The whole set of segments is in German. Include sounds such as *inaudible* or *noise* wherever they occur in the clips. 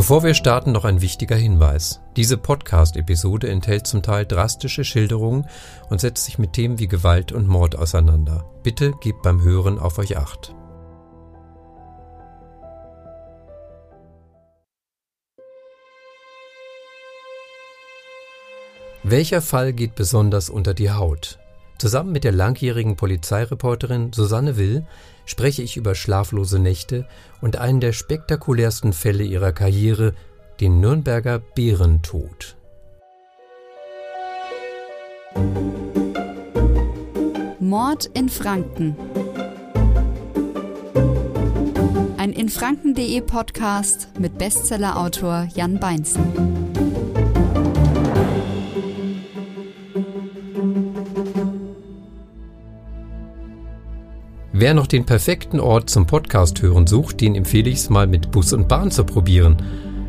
Bevor wir starten, noch ein wichtiger Hinweis. Diese Podcast-Episode enthält zum Teil drastische Schilderungen und setzt sich mit Themen wie Gewalt und Mord auseinander. Bitte gebt beim Hören auf euch acht. Welcher Fall geht besonders unter die Haut? Zusammen mit der langjährigen Polizeireporterin Susanne Will spreche ich über schlaflose Nächte und einen der spektakulärsten Fälle ihrer Karriere, den Nürnberger Bärentod. Mord in Franken. Ein infranken.de Podcast mit Bestsellerautor Jan Beinzen. Wer noch den perfekten Ort zum Podcast hören sucht, den empfehle ich es mal mit Bus und Bahn zu probieren.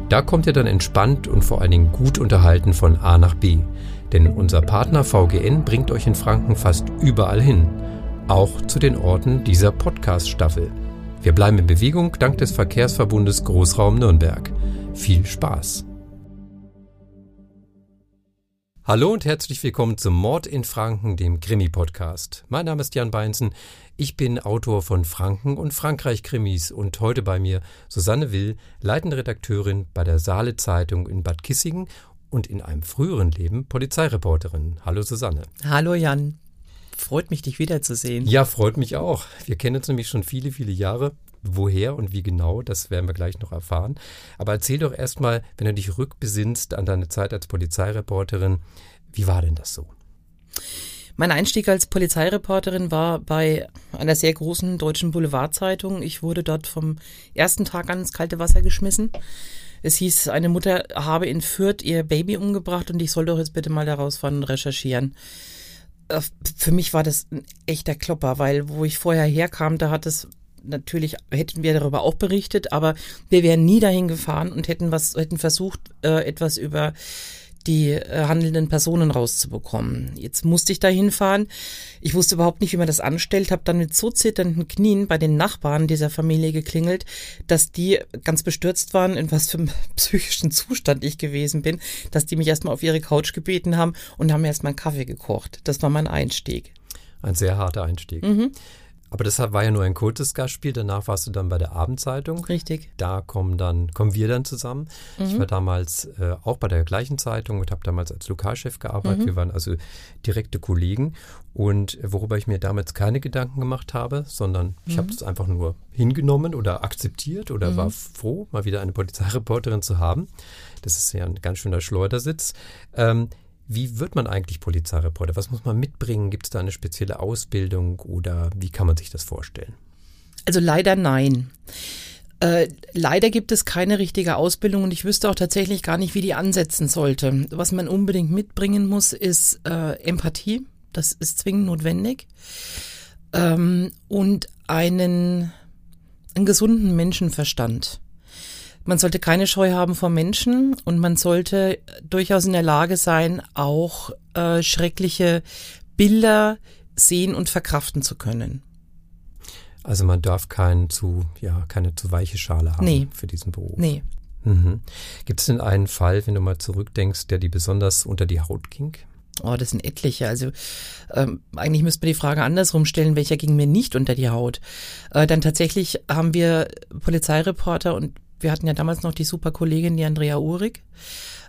Da kommt ihr dann entspannt und vor allen Dingen gut unterhalten von A nach B. Denn unser Partner VGN bringt euch in Franken fast überall hin. Auch zu den Orten dieser Podcast-Staffel. Wir bleiben in Bewegung dank des Verkehrsverbundes Großraum Nürnberg. Viel Spaß! Hallo und herzlich willkommen zum Mord in Franken, dem Krimi-Podcast. Mein Name ist Jan Beinzen. Ich bin Autor von Franken und Frankreich-Krimis und heute bei mir Susanne Will, leitende Redakteurin bei der Saale Zeitung in Bad Kissingen und in einem früheren Leben Polizeireporterin. Hallo Susanne. Hallo Jan. Freut mich, dich wiederzusehen. Ja, freut mich auch. Wir kennen uns nämlich schon viele, viele Jahre. Woher und wie genau, das werden wir gleich noch erfahren. Aber erzähl doch erstmal, wenn du dich rückbesinnst an deine Zeit als Polizeireporterin, wie war denn das so? Mein Einstieg als Polizeireporterin war bei einer sehr großen deutschen Boulevardzeitung. Ich wurde dort vom ersten Tag an ins kalte Wasser geschmissen. Es hieß, eine Mutter habe in Fürth ihr Baby umgebracht und ich soll doch jetzt bitte mal daraus fahren und recherchieren. Äh, für mich war das ein echter Klopper, weil wo ich vorher herkam, da hat es natürlich hätten wir darüber auch berichtet, aber wir wären nie dahin gefahren und hätten was, hätten versucht, äh, etwas über die äh, handelnden Personen rauszubekommen. Jetzt musste ich da hinfahren. Ich wusste überhaupt nicht, wie man das anstellt, habe dann mit so zitternden Knien bei den Nachbarn dieser Familie geklingelt, dass die ganz bestürzt waren, in was für einem *laughs* psychischen Zustand ich gewesen bin, dass die mich erstmal auf ihre Couch gebeten haben und haben mir erstmal einen Kaffee gekocht. Das war mein Einstieg. Ein sehr harter Einstieg. Mhm. Aber das war ja nur ein kurzes Gastspiel. Danach warst du dann bei der Abendzeitung. Richtig. Da kommen dann kommen wir dann zusammen. Mhm. Ich war damals äh, auch bei der gleichen Zeitung und habe damals als Lokalchef gearbeitet. Mhm. Wir waren also direkte Kollegen. Und worüber ich mir damals keine Gedanken gemacht habe, sondern mhm. ich habe das einfach nur hingenommen oder akzeptiert oder war mhm. froh, mal wieder eine Polizeireporterin zu haben. Das ist ja ein ganz schöner Schleudersitz. Ähm, wie wird man eigentlich Polizeireporter? Was muss man mitbringen? Gibt es da eine spezielle Ausbildung oder wie kann man sich das vorstellen? Also leider nein. Äh, leider gibt es keine richtige Ausbildung und ich wüsste auch tatsächlich gar nicht, wie die ansetzen sollte. Was man unbedingt mitbringen muss, ist äh, Empathie. Das ist zwingend notwendig. Ähm, und einen, einen gesunden Menschenverstand. Man sollte keine Scheu haben vor Menschen und man sollte durchaus in der Lage sein, auch äh, schreckliche Bilder sehen und verkraften zu können. Also man darf kein zu, ja, keine zu weiche Schale haben nee. für diesen Beruf. Nee. Mhm. Gibt es denn einen Fall, wenn du mal zurückdenkst, der dir besonders unter die Haut ging? Oh, das sind etliche. Also ähm, eigentlich müsste man die Frage andersrum stellen, welcher ging mir nicht unter die Haut. Äh, dann tatsächlich haben wir Polizeireporter und wir hatten ja damals noch die super Kollegin, die Andrea Uhrig.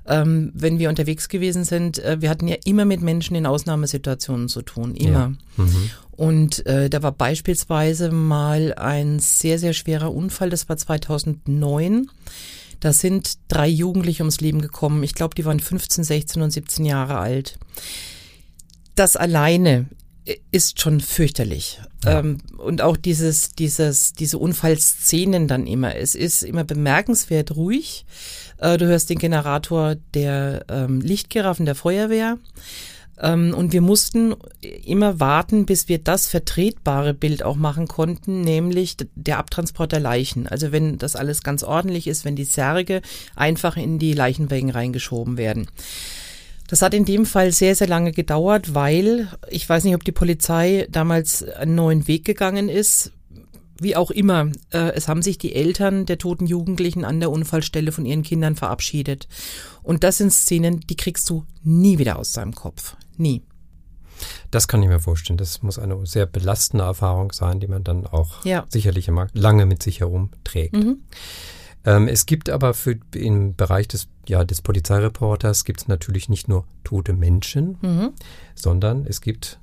Ähm, wenn wir unterwegs gewesen sind, äh, wir hatten ja immer mit Menschen in Ausnahmesituationen zu tun, immer. Ja. Mhm. Und äh, da war beispielsweise mal ein sehr, sehr schwerer Unfall, das war 2009. Da sind drei Jugendliche ums Leben gekommen. Ich glaube, die waren 15, 16 und 17 Jahre alt. Das alleine ist schon fürchterlich. Ja. Ähm, und auch dieses, dieses, diese Unfallszenen dann immer. Es ist immer bemerkenswert ruhig. Äh, du hörst den Generator der ähm, Lichtgiraffen der Feuerwehr. Ähm, und wir mussten immer warten, bis wir das vertretbare Bild auch machen konnten, nämlich der Abtransport der Leichen. Also wenn das alles ganz ordentlich ist, wenn die Särge einfach in die Leichenwägen reingeschoben werden. Das hat in dem Fall sehr, sehr lange gedauert, weil ich weiß nicht, ob die Polizei damals einen neuen Weg gegangen ist. wie auch immer, äh, es haben sich die Eltern der toten Jugendlichen an der Unfallstelle von ihren Kindern verabschiedet. Und das sind Szenen, die kriegst du nie wieder aus deinem Kopf. Nie. Das kann ich mir vorstellen. Das muss eine sehr belastende Erfahrung sein, die man dann auch ja. sicherlich immer lange mit sich herumträgt. Mhm. Ähm, es gibt aber für im Bereich des, ja, des Polizeireporters gibt es natürlich nicht nur tote Menschen, mhm. sondern es gibt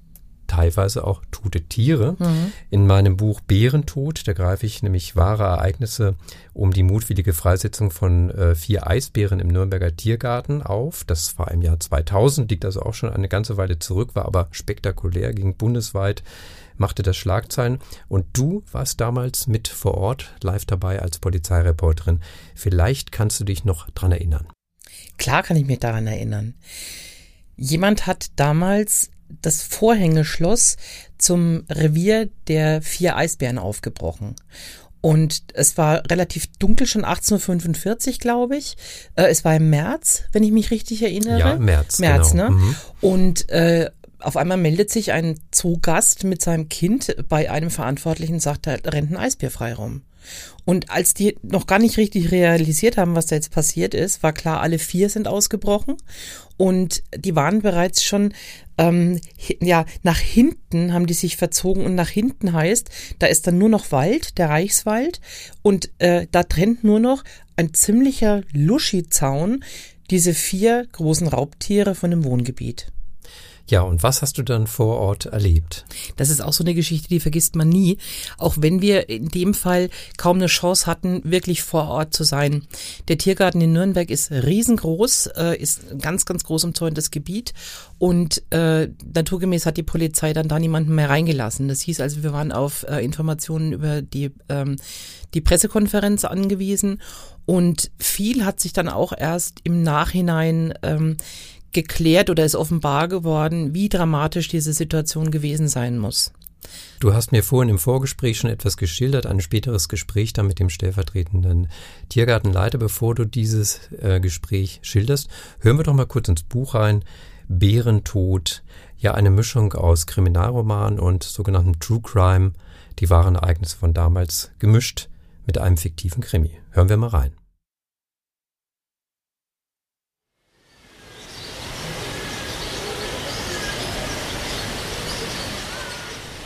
teilweise auch tote Tiere. Mhm. In meinem Buch Bärentod, da greife ich nämlich wahre Ereignisse um die mutwillige Freisetzung von äh, vier Eisbären im Nürnberger Tiergarten auf. Das war im Jahr 2000, liegt also auch schon eine ganze Weile zurück, war aber spektakulär, ging bundesweit, machte das Schlagzeilen. Und du warst damals mit vor Ort live dabei als Polizeireporterin. Vielleicht kannst du dich noch dran erinnern. Klar kann ich mich daran erinnern. Jemand hat damals das Vorhängeschloss zum Revier der vier Eisbären aufgebrochen. Und es war relativ dunkel, schon 18.45 glaube ich. Äh, es war im März, wenn ich mich richtig erinnere. Ja, März. März, genau. ne? Mhm. Und äh, auf einmal meldet sich ein Zoogast mit seinem Kind bei einem Verantwortlichen, sagt, er rennt ein Eisbär frei rum. Und als die noch gar nicht richtig realisiert haben, was da jetzt passiert ist, war klar, alle vier sind ausgebrochen und die waren bereits schon ähm, ja nach hinten haben die sich verzogen und nach hinten heißt, da ist dann nur noch Wald, der Reichswald und äh, da trennt nur noch ein ziemlicher Luschi-Zaun diese vier großen Raubtiere von dem Wohngebiet. Ja, und was hast du dann vor Ort erlebt? Das ist auch so eine Geschichte, die vergisst man nie. Auch wenn wir in dem Fall kaum eine Chance hatten, wirklich vor Ort zu sein. Der Tiergarten in Nürnberg ist riesengroß, äh, ist ein ganz, ganz groß umzäuntes Gebiet. Und äh, naturgemäß hat die Polizei dann da niemanden mehr reingelassen. Das hieß also, wir waren auf äh, Informationen über die, ähm, die Pressekonferenz angewiesen. Und viel hat sich dann auch erst im Nachhinein ähm, geklärt oder ist offenbar geworden, wie dramatisch diese Situation gewesen sein muss. Du hast mir vorhin im Vorgespräch schon etwas geschildert, ein späteres Gespräch dann mit dem stellvertretenden Tiergartenleiter. Bevor du dieses äh, Gespräch schilderst, hören wir doch mal kurz ins Buch rein. Bärentod, ja eine Mischung aus Kriminalroman und sogenannten True Crime, die wahren Ereignisse von damals gemischt mit einem fiktiven Krimi. Hören wir mal rein.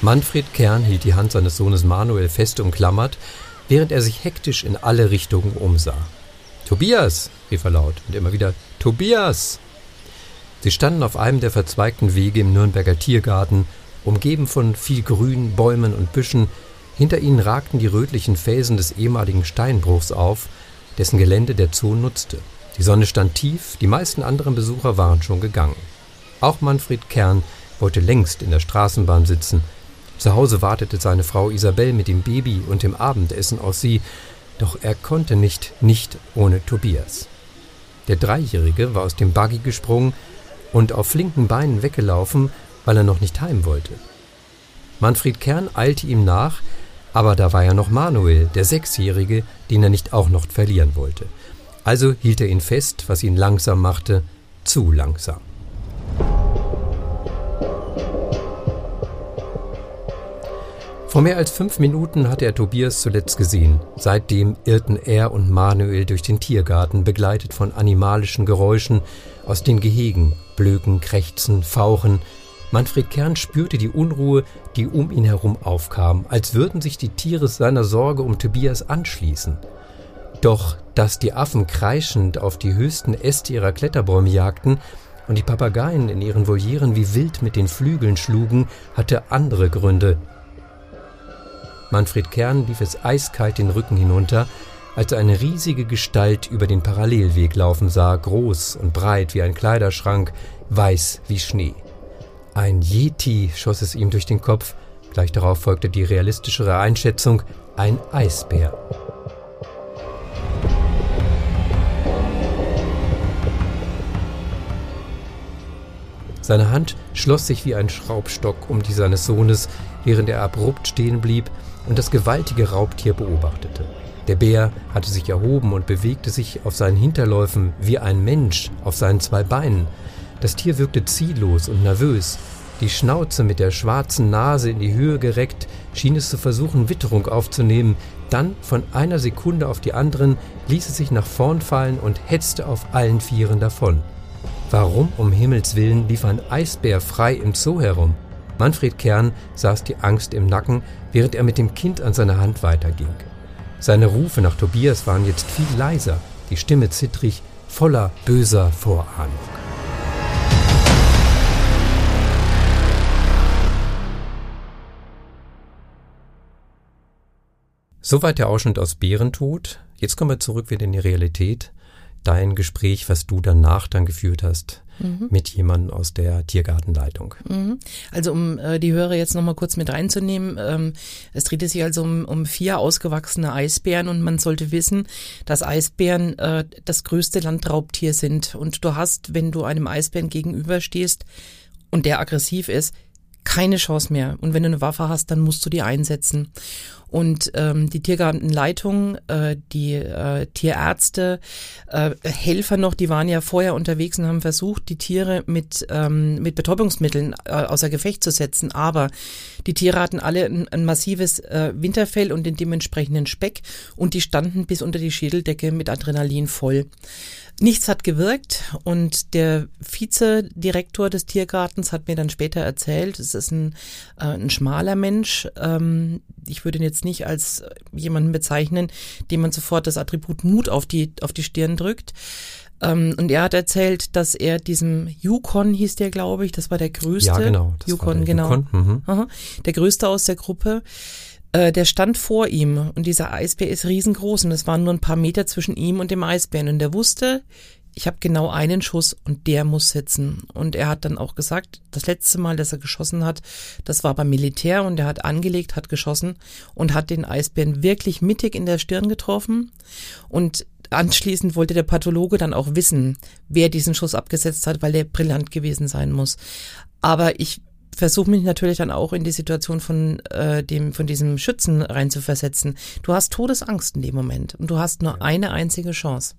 Manfred Kern hielt die Hand seines Sohnes Manuel fest umklammert, während er sich hektisch in alle Richtungen umsah. Tobias, rief er laut und immer wieder Tobias. Sie standen auf einem der verzweigten Wege im Nürnberger Tiergarten, umgeben von viel Grün, Bäumen und Büschen. Hinter ihnen ragten die rötlichen Felsen des ehemaligen Steinbruchs auf, dessen Gelände der Zoo nutzte. Die Sonne stand tief, die meisten anderen Besucher waren schon gegangen. Auch Manfred Kern wollte längst in der Straßenbahn sitzen, zu Hause wartete seine Frau Isabel mit dem Baby und dem Abendessen auf sie, doch er konnte nicht, nicht ohne Tobias. Der Dreijährige war aus dem Buggy gesprungen und auf flinken Beinen weggelaufen, weil er noch nicht heim wollte. Manfred Kern eilte ihm nach, aber da war ja noch Manuel, der Sechsjährige, den er nicht auch noch verlieren wollte. Also hielt er ihn fest, was ihn langsam machte, zu langsam. Vor mehr als fünf Minuten hatte er Tobias zuletzt gesehen. Seitdem irrten er und Manuel durch den Tiergarten, begleitet von animalischen Geräuschen aus den Gehegen, Blöken, Krächzen, Fauchen. Manfred Kern spürte die Unruhe, die um ihn herum aufkam, als würden sich die Tiere seiner Sorge um Tobias anschließen. Doch, dass die Affen kreischend auf die höchsten Äste ihrer Kletterbäume jagten und die Papageien in ihren Volieren wie wild mit den Flügeln schlugen, hatte andere Gründe, Manfred Kern lief es eiskalt den Rücken hinunter, als er eine riesige Gestalt über den Parallelweg laufen sah, groß und breit wie ein Kleiderschrank, weiß wie Schnee. Ein Yeti schoss es ihm durch den Kopf, gleich darauf folgte die realistischere Einschätzung, ein Eisbär. Seine Hand schloss sich wie ein Schraubstock um die seines Sohnes, während er abrupt stehen blieb und das gewaltige Raubtier beobachtete. Der Bär hatte sich erhoben und bewegte sich auf seinen Hinterläufen wie ein Mensch auf seinen zwei Beinen. Das Tier wirkte ziellos und nervös. Die Schnauze mit der schwarzen Nase in die Höhe gereckt, schien es zu versuchen, Witterung aufzunehmen. Dann, von einer Sekunde auf die anderen, ließ es sich nach vorn fallen und hetzte auf allen Vieren davon. Warum um Himmels willen lief ein Eisbär frei im Zoo herum? Manfred Kern saß die Angst im Nacken, während er mit dem Kind an seiner Hand weiterging. Seine Rufe nach Tobias waren jetzt viel leiser, die Stimme zittrig, voller böser Vorahnung. Soweit der Ausschnitt aus Bärentod. Jetzt kommen wir zurück wieder in die Realität. Dein Gespräch, was du danach dann geführt hast mhm. mit jemandem aus der Tiergartenleitung. Mhm. Also um äh, die Hörer jetzt nochmal kurz mit reinzunehmen, ähm, es drehte sich also um, um vier ausgewachsene Eisbären und man sollte wissen, dass Eisbären äh, das größte Landraubtier sind. Und du hast, wenn du einem Eisbären gegenüberstehst und der aggressiv ist, keine Chance mehr. Und wenn du eine Waffe hast, dann musst du die einsetzen. Und ähm, die Tiergartenleitung, äh, die äh, Tierärzte, äh, Helfer noch, die waren ja vorher unterwegs und haben versucht, die Tiere mit, ähm, mit Betäubungsmitteln äh, außer Gefecht zu setzen. Aber die Tiere hatten alle ein, ein massives äh, Winterfell und den dementsprechenden Speck und die standen bis unter die Schädeldecke mit Adrenalin voll. Nichts hat gewirkt und der Vizedirektor des Tiergartens hat mir dann später erzählt, es ist ein, äh, ein schmaler Mensch. Ähm, ich würde ihn jetzt nicht als jemanden bezeichnen, dem man sofort das Attribut Mut auf die, auf die Stirn drückt. Ähm, und er hat erzählt, dass er diesem Yukon hieß der, glaube ich, das war der größte. Ja, genau. Yukon, genau. Yukon. Mhm. Der größte aus der Gruppe äh, der stand vor ihm und dieser Eisbär ist riesengroß und es waren nur ein paar Meter zwischen ihm und dem Eisbären und der wusste, ich habe genau einen Schuss und der muss sitzen. Und er hat dann auch gesagt, das letzte Mal, dass er geschossen hat, das war beim Militär und er hat angelegt, hat geschossen und hat den Eisbären wirklich mittig in der Stirn getroffen. Und anschließend wollte der Pathologe dann auch wissen, wer diesen Schuss abgesetzt hat, weil der brillant gewesen sein muss. Aber ich versuche mich natürlich dann auch in die Situation von äh, dem von diesem Schützen reinzuversetzen. Du hast Todesangst in dem Moment und du hast nur eine einzige Chance.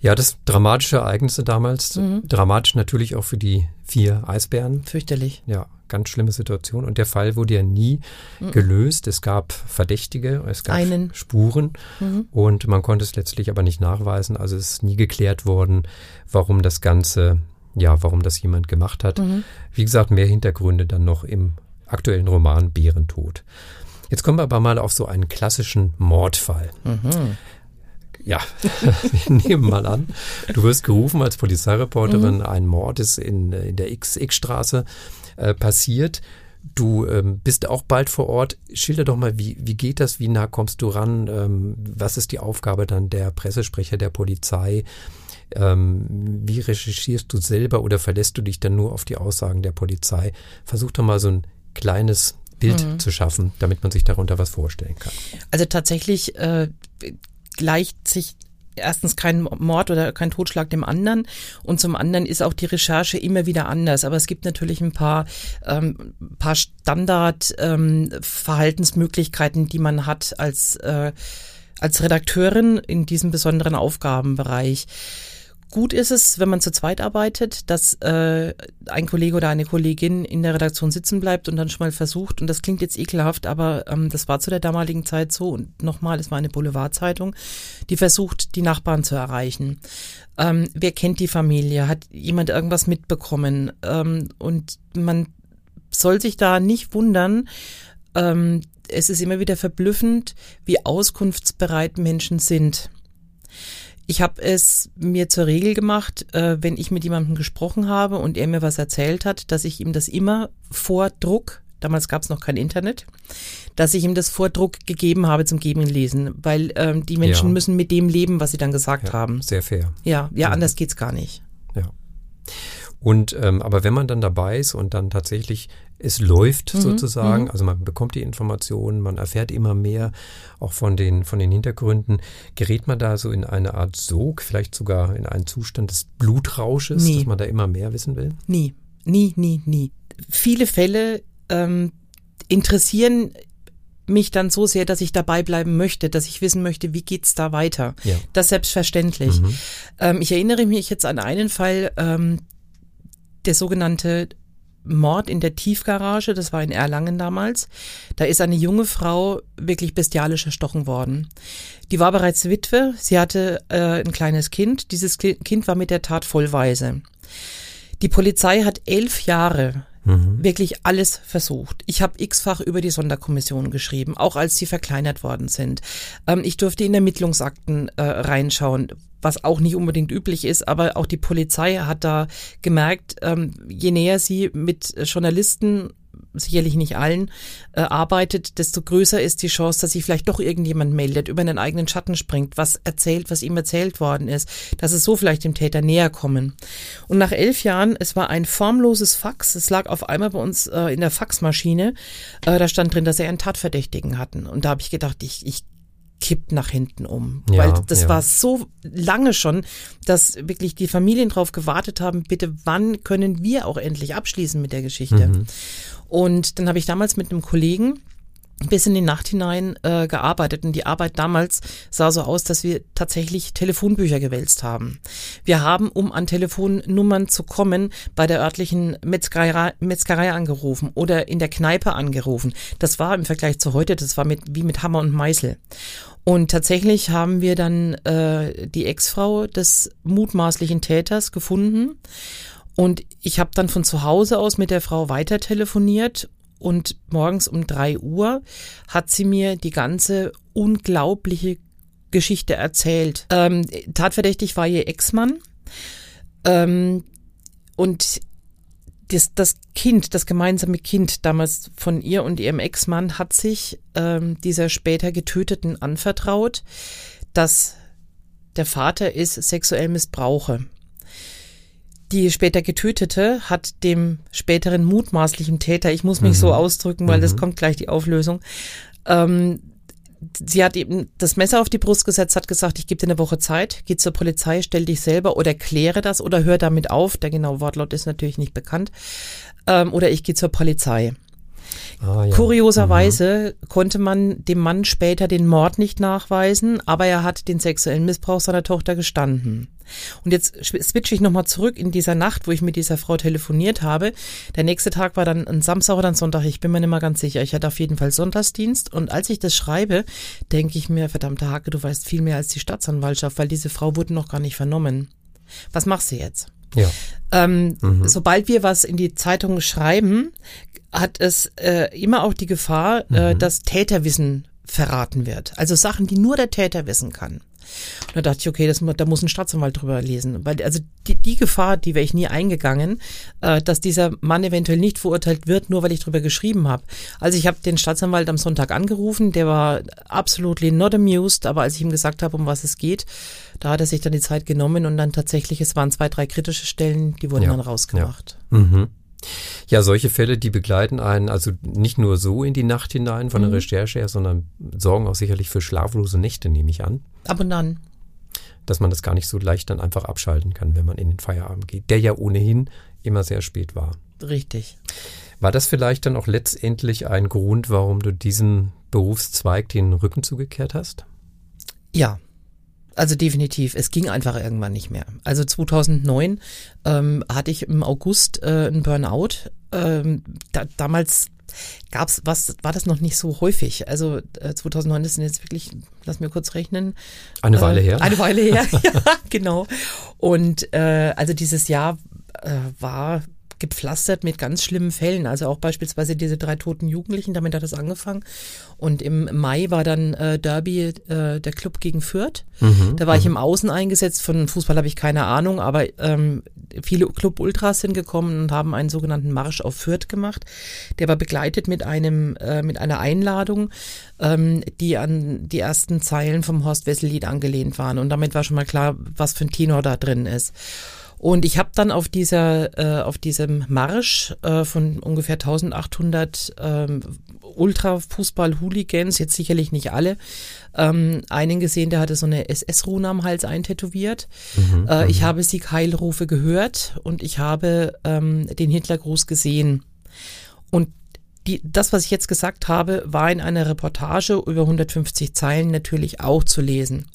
Ja, das dramatische Ereignisse damals, mhm. dramatisch natürlich auch für die vier Eisbären. Fürchterlich. Ja, ganz schlimme Situation. Und der Fall wurde ja nie mhm. gelöst. Es gab Verdächtige, es gab Einen. Spuren mhm. und man konnte es letztlich aber nicht nachweisen. Also es ist nie geklärt worden, warum das Ganze ja, warum das jemand gemacht hat. Mhm. Wie gesagt, mehr Hintergründe dann noch im aktuellen Roman Bärentod. Jetzt kommen wir aber mal auf so einen klassischen Mordfall. Mhm. Ja, *laughs* wir nehmen mal an, du wirst gerufen als Polizeireporterin, mhm. ein Mord ist in, in der XX-Straße äh, passiert. Du ähm, bist auch bald vor Ort. Schilder doch mal, wie, wie geht das? Wie nah kommst du ran? Ähm, was ist die Aufgabe dann der Pressesprecher der Polizei? Ähm, wie recherchierst du selber oder verlässt du dich dann nur auf die Aussagen der Polizei? Versuch doch mal so ein kleines Bild mhm. zu schaffen, damit man sich darunter was vorstellen kann. Also tatsächlich äh, gleicht sich erstens kein Mord oder kein Totschlag dem anderen und zum anderen ist auch die Recherche immer wieder anders. Aber es gibt natürlich ein paar, ähm, paar Standard-Verhaltensmöglichkeiten, ähm, die man hat als, äh, als Redakteurin in diesem besonderen Aufgabenbereich. Gut ist es, wenn man zu zweit arbeitet, dass äh, ein Kollege oder eine Kollegin in der Redaktion sitzen bleibt und dann schon mal versucht, und das klingt jetzt ekelhaft, aber ähm, das war zu der damaligen Zeit so, und nochmal, es war eine Boulevardzeitung, die versucht, die Nachbarn zu erreichen. Ähm, wer kennt die Familie? Hat jemand irgendwas mitbekommen? Ähm, und man soll sich da nicht wundern, ähm, es ist immer wieder verblüffend, wie auskunftsbereit Menschen sind. Ich habe es mir zur Regel gemacht, äh, wenn ich mit jemandem gesprochen habe und er mir was erzählt hat, dass ich ihm das immer vor Druck, damals gab es noch kein Internet, dass ich ihm das vor Druck gegeben habe zum Geben und Lesen, weil ähm, die Menschen ja. müssen mit dem leben, was sie dann gesagt ja, haben. Sehr fair. Ja, ja, mhm. anders geht's gar nicht. Ja. Und ähm, aber wenn man dann dabei ist und dann tatsächlich es läuft mhm, sozusagen, mhm. also man bekommt die Informationen, man erfährt immer mehr auch von den von den Hintergründen, gerät man da so in eine Art Sog, vielleicht sogar in einen Zustand des Blutrausches, nie. dass man da immer mehr wissen will? Nie, nie, nie, nie. Viele Fälle ähm, interessieren mich dann so sehr, dass ich dabei bleiben möchte, dass ich wissen möchte, wie geht's da weiter. Ja. Das selbstverständlich. Mhm. Ähm, ich erinnere mich jetzt an einen Fall, ähm, der sogenannte Mord in der Tiefgarage, das war in Erlangen damals. Da ist eine junge Frau wirklich bestialisch erstochen worden. Die war bereits Witwe, sie hatte äh, ein kleines Kind, dieses Kind war mit der Tat vollweise. Die Polizei hat elf Jahre mhm. wirklich alles versucht. Ich habe x-fach über die Sonderkommission geschrieben, auch als sie verkleinert worden sind. Ähm, ich durfte in Ermittlungsakten äh, reinschauen was auch nicht unbedingt üblich ist, aber auch die Polizei hat da gemerkt, ähm, je näher sie mit Journalisten sicherlich nicht allen, äh, arbeitet, desto größer ist die Chance, dass sich vielleicht doch irgendjemand meldet, über einen eigenen Schatten springt, was erzählt, was ihm erzählt worden ist, dass es so vielleicht dem Täter näher kommen. Und nach elf Jahren, es war ein formloses Fax, es lag auf einmal bei uns äh, in der Faxmaschine, äh, da stand drin, dass er einen Tatverdächtigen hatten. Und da habe ich gedacht, ich, ich kippt nach hinten um. Ja, Weil das ja. war so lange schon, dass wirklich die Familien drauf gewartet haben, bitte, wann können wir auch endlich abschließen mit der Geschichte? Mhm. Und dann habe ich damals mit einem Kollegen bis in die Nacht hinein äh, gearbeitet. Und die Arbeit damals sah so aus, dass wir tatsächlich Telefonbücher gewälzt haben. Wir haben, um an Telefonnummern zu kommen, bei der örtlichen Metzgerei, Metzgerei angerufen oder in der Kneipe angerufen. Das war im Vergleich zu heute, das war mit, wie mit Hammer und Meißel. Und tatsächlich haben wir dann äh, die Ex-Frau des mutmaßlichen Täters gefunden. Und ich habe dann von zu Hause aus mit der Frau weiter telefoniert und morgens um drei Uhr hat sie mir die ganze unglaubliche Geschichte erzählt. Ähm, tatverdächtig war ihr Ex-Mann. Ähm, und das, das Kind, das gemeinsame Kind damals von ihr und ihrem Ex-Mann hat sich ähm, dieser später Getöteten anvertraut, dass der Vater ist sexuell missbrauche. Die später Getötete hat dem späteren mutmaßlichen Täter, ich muss mich mhm. so ausdrücken, weil mhm. das kommt gleich die Auflösung, ähm, sie hat eben das Messer auf die Brust gesetzt, hat gesagt, ich gebe dir eine Woche Zeit, geh zur Polizei, stell dich selber oder kläre das oder hör damit auf. Der genaue Wortlaut ist natürlich nicht bekannt. Ähm, oder ich gehe zur Polizei. Ah, ja. Kurioserweise mhm. konnte man dem Mann später den Mord nicht nachweisen, aber er hat den sexuellen Missbrauch seiner Tochter gestanden. Und jetzt switche ich nochmal zurück in dieser Nacht, wo ich mit dieser Frau telefoniert habe. Der nächste Tag war dann ein Samstag oder ein Sonntag, ich bin mir nicht mal ganz sicher. Ich hatte auf jeden Fall Sonntagsdienst und als ich das schreibe, denke ich mir, verdammte Hake, du weißt viel mehr als die Staatsanwaltschaft, weil diese Frau wurde noch gar nicht vernommen. Was machst du jetzt? Ja. Ähm, mhm. Sobald wir was in die Zeitung schreiben, hat es äh, immer auch die Gefahr, äh, mhm. äh, dass Täterwissen verraten wird. Also Sachen, die nur der Täter wissen kann. Und da dachte ich, okay, das, da muss ein Staatsanwalt drüber lesen. Weil, also die, die Gefahr, die wäre ich nie eingegangen, äh, dass dieser Mann eventuell nicht verurteilt wird, nur weil ich drüber geschrieben habe. Also ich habe den Staatsanwalt am Sonntag angerufen, der war absolutely not amused, aber als ich ihm gesagt habe, um was es geht, da hat er sich dann die Zeit genommen und dann tatsächlich, es waren zwei, drei kritische Stellen, die wurden ja, dann rausgemacht. Ja. Mhm. Ja, solche Fälle, die begleiten einen also nicht nur so in die Nacht hinein von der mhm. Recherche her, sondern sorgen auch sicherlich für schlaflose Nächte, nehme ich an. Ab und an. Dass man das gar nicht so leicht dann einfach abschalten kann, wenn man in den Feierabend geht, der ja ohnehin immer sehr spät war. Richtig. War das vielleicht dann auch letztendlich ein Grund, warum du diesem Berufszweig den Rücken zugekehrt hast? Ja, also definitiv, es ging einfach irgendwann nicht mehr. Also 2009 ähm, hatte ich im August äh, einen Burnout. Ähm, da, damals gab's was, war das noch nicht so häufig. Also äh, 2009 ist jetzt wirklich, lass mir kurz rechnen. Eine äh, Weile her. Eine Weile her, *laughs* ja, genau. Und äh, also dieses Jahr äh, war gepflastert mit ganz schlimmen Fällen. Also auch beispielsweise diese drei toten Jugendlichen, damit hat es angefangen. Und im Mai war dann äh, Derby äh, der Club gegen Fürth. Mhm, da war ich mhm. im Außen eingesetzt. Von Fußball habe ich keine Ahnung, aber ähm, viele Club-Ultras sind gekommen und haben einen sogenannten Marsch auf Fürth gemacht. Der war begleitet mit einem äh, mit einer Einladung, ähm, die an die ersten Zeilen vom Horst Wessel-Lied angelehnt waren. Und damit war schon mal klar, was für ein Tenor da drin ist. Und ich habe dann auf dieser, äh, auf diesem Marsch äh, von ungefähr 1800 ähm, Ultra-Fußball-Hooligans, jetzt sicherlich nicht alle, ähm, einen gesehen, der hatte so eine SS-Rune am Hals eintätowiert. Mhm, äh, ich mhm. habe Sieg Heilrufe gehört und ich habe ähm, den Hitlergruß gesehen. Und die, das, was ich jetzt gesagt habe, war in einer Reportage über 150 Zeilen natürlich auch zu lesen.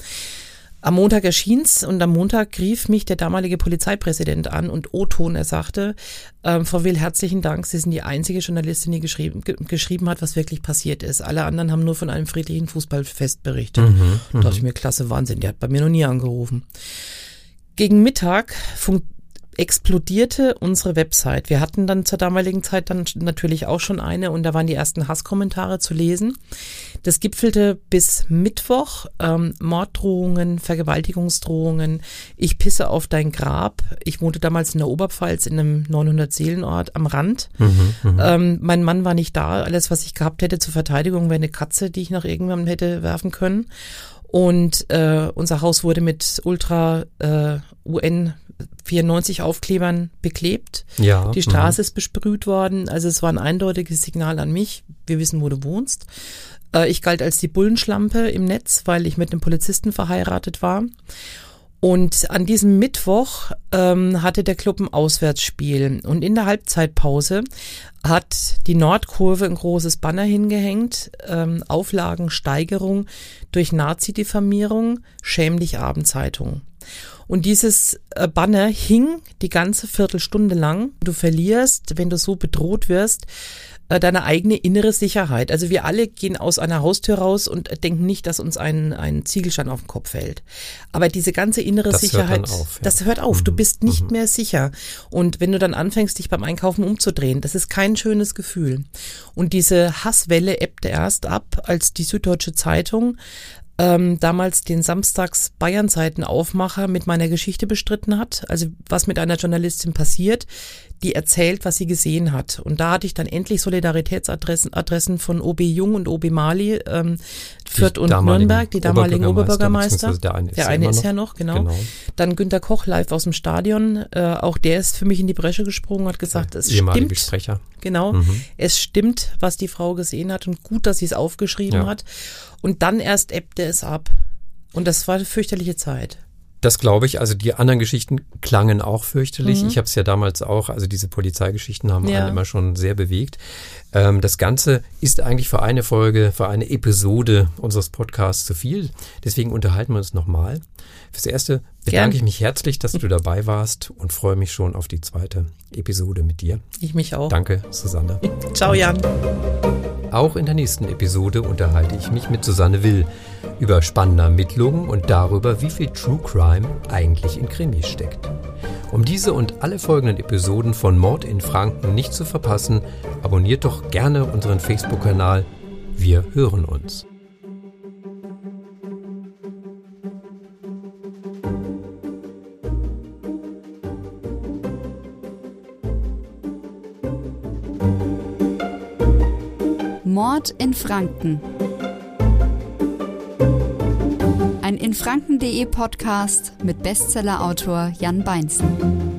Am Montag erschien's und am Montag rief mich der damalige Polizeipräsident an und O-Ton, er sagte, ähm, Frau Will, herzlichen Dank, Sie sind die einzige Journalistin, die geschrieben, geschrieben hat, was wirklich passiert ist. Alle anderen haben nur von einem friedlichen Fußballfest berichtet. Mhm, da dachte ich mir, klasse Wahnsinn, der hat bei mir noch nie angerufen. Gegen Mittag explodierte unsere Website. Wir hatten dann zur damaligen Zeit dann natürlich auch schon eine und da waren die ersten Hasskommentare zu lesen. Das gipfelte bis Mittwoch ähm, Morddrohungen, Vergewaltigungsdrohungen. Ich pisse auf dein Grab. Ich wohnte damals in der Oberpfalz in einem 900 Seelenort am Rand. Mhm, mhm, ähm, mein Mann war nicht da. Alles, was ich gehabt hätte zur Verteidigung, wäre eine Katze, die ich nach irgendwann hätte werfen können. Und äh, unser Haus wurde mit Ultra äh, UN 94 Aufklebern beklebt. Ja. Die Straße mh. ist besprüht worden. Also es war ein eindeutiges Signal an mich. Wir wissen, wo du wohnst. Äh, ich galt als die Bullenschlampe im Netz, weil ich mit einem Polizisten verheiratet war. Und an diesem Mittwoch ähm, hatte der Club ein Auswärtsspiel. Und in der Halbzeitpause hat die Nordkurve ein großes Banner hingehängt. Ähm, Auflagensteigerung durch Nazi-Diffamierung, schämlich Abendzeitung. Und dieses äh, Banner hing die ganze Viertelstunde lang. Du verlierst, wenn du so bedroht wirst, äh, deine eigene innere Sicherheit. Also wir alle gehen aus einer Haustür raus und denken nicht, dass uns ein, ein Ziegelstein auf den Kopf fällt. Aber diese ganze innere das Sicherheit, hört auf, ja. das hört auf. Mhm. Du bist nicht mhm. mehr sicher. Und wenn du dann anfängst, dich beim Einkaufen umzudrehen, das ist kein schönes Gefühl. Und diese Hasswelle ebbte erst ab, als die Süddeutsche Zeitung ähm, damals den Samstags Bayern-Seiten Aufmacher mit meiner Geschichte bestritten hat. Also was mit einer Journalistin passiert, die erzählt, was sie gesehen hat. Und da hatte ich dann endlich Solidaritätsadressen Adressen von OB Jung und OB Mali, ähm, Fürth und Nürnberg, die damaligen Oberbürgermeister. Der eine ist, der eine ist ja noch, genau. genau. Dann Günter Koch live aus dem Stadion. Äh, auch der ist für mich in die Bresche gesprungen, hat gesagt, es stimmt. Sprecher. Genau. Mhm. Es stimmt, was die Frau gesehen hat und gut, dass sie es aufgeschrieben ja. hat. Und dann erst ebbte es ab. Und das war eine fürchterliche Zeit. Das glaube ich. Also die anderen Geschichten klangen auch fürchterlich. Mhm. Ich habe es ja damals auch, also diese Polizeigeschichten haben ja. einen immer schon sehr bewegt. Ähm, das Ganze ist eigentlich für eine Folge, für eine Episode unseres Podcasts zu viel. Deswegen unterhalten wir uns nochmal. Fürs Erste bedanke Gern. ich mich herzlich, dass du dabei warst und freue mich schon auf die zweite Episode mit dir. Ich mich auch. Danke, Susanne. *laughs* Ciao, Jan. Auch in der nächsten Episode unterhalte ich mich mit Susanne Will über spannende Ermittlungen und darüber, wie viel True Crime eigentlich in Krimis steckt. Um diese und alle folgenden Episoden von Mord in Franken nicht zu verpassen, abonniert doch gerne unseren Facebook-Kanal. Wir hören uns. Mord in Franken. Franken.de Podcast mit Bestsellerautor Jan Beinzen.